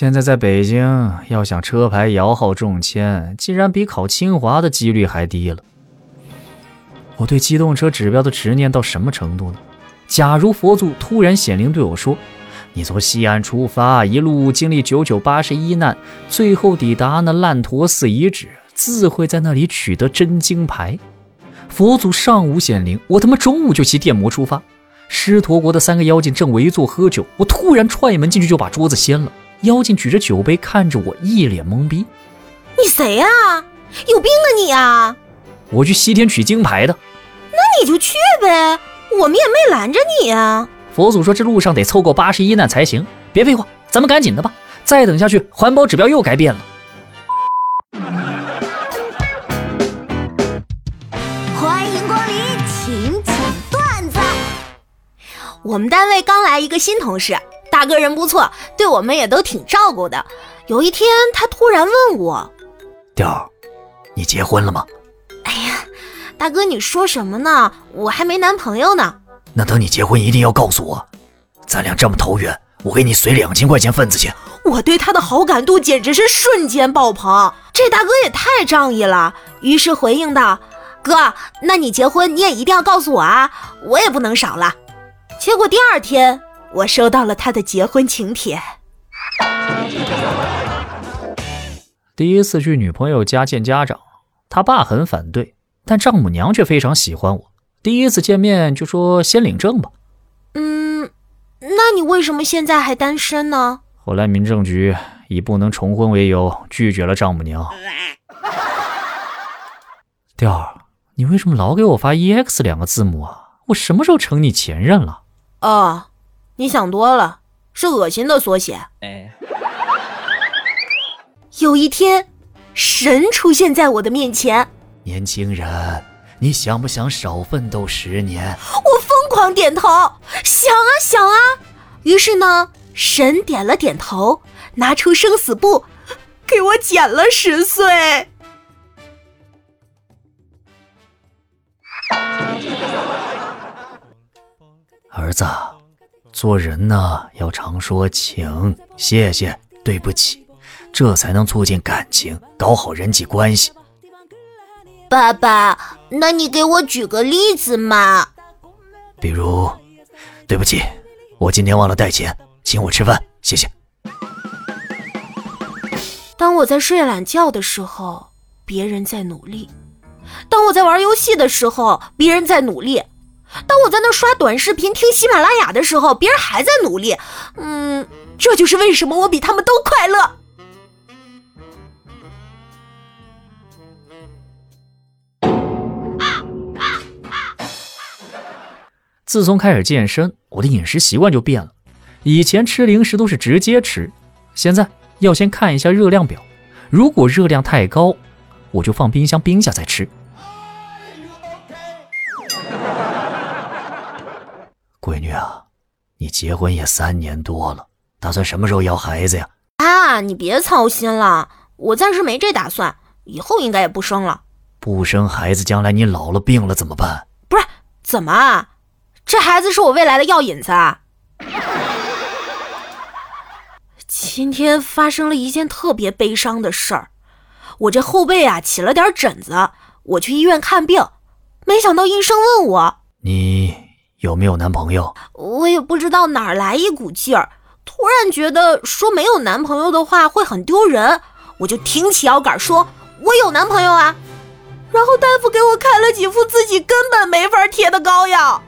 现在在北京，要想车牌摇号中签，竟然比考清华的几率还低了。我对机动车指标的执念到什么程度呢？假如佛祖突然显灵对我说：“你从西安出发，一路经历九九八十一难，最后抵达那烂陀寺遗址，自会在那里取得真经牌。”佛祖上午显灵，我他妈中午就骑电摩出发。狮驼国的三个妖精正围坐喝酒，我突然踹门进去就把桌子掀了。妖精举着酒杯看着我，一脸懵逼：“你谁呀？有病啊你啊！”我去西天取经牌的。那你就去呗，我们也没拦着你啊。佛祖说这路上得凑够八十一难才行。别废话，咱们赶紧的吧，再等下去环保指标又该变了。我们单位刚来一个新同事，大哥人不错，对我们也都挺照顾的。有一天，他突然问我：“调儿，你结婚了吗？”哎呀，大哥，你说什么呢？我还没男朋友呢。那等你结婚一定要告诉我，咱俩这么投缘，我给你随两千块钱份子钱。我对他的好感度简直是瞬间爆棚，这大哥也太仗义了。于是回应道：“哥，那你结婚你也一定要告诉我啊，我也不能少了。”结果第二天，我收到了他的结婚请帖。第一次去女朋友家见家长，他爸很反对，但丈母娘却非常喜欢我。第一次见面就说先领证吧。嗯，那你为什么现在还单身呢？后来民政局以不能重婚为由拒绝了丈母娘。调儿，你为什么老给我发 EX 两个字母啊？我什么时候成你前任了？哦，你想多了，是恶心的缩写。哎，有一天，神出现在我的面前。年轻人，你想不想少奋斗十年？我疯狂点头，想啊想啊。于是呢，神点了点头，拿出生死簿，给我减了十岁。儿子，做人呢要常说请、谢谢、对不起，这才能促进感情，搞好人际关系。爸爸，那你给我举个例子嘛？比如，对不起，我今天忘了带钱，请我吃饭，谢谢。当我在睡懒觉的时候，别人在努力；当我在玩游戏的时候，别人在努力。当我在那刷短视频、听喜马拉雅的时候，别人还在努力。嗯，这就是为什么我比他们都快乐。自从开始健身，我的饮食习惯就变了。以前吃零食都是直接吃，现在要先看一下热量表，如果热量太高，我就放冰箱冰下再吃。闺女啊，你结婚也三年多了，打算什么时候要孩子呀？啊，你别操心了，我暂时没这打算，以后应该也不生了。不生孩子，将来你老了病了怎么办？不是，怎么啊？这孩子是我未来的药引子啊！今天发生了一件特别悲伤的事儿，我这后背啊起了点疹子，我去医院看病，没想到医生问我你。有没有男朋友？我也不知道哪儿来一股劲儿，突然觉得说没有男朋友的话会很丢人，我就挺起腰杆说：“我有男朋友啊！”然后大夫给我开了几副自己根本没法贴的膏药。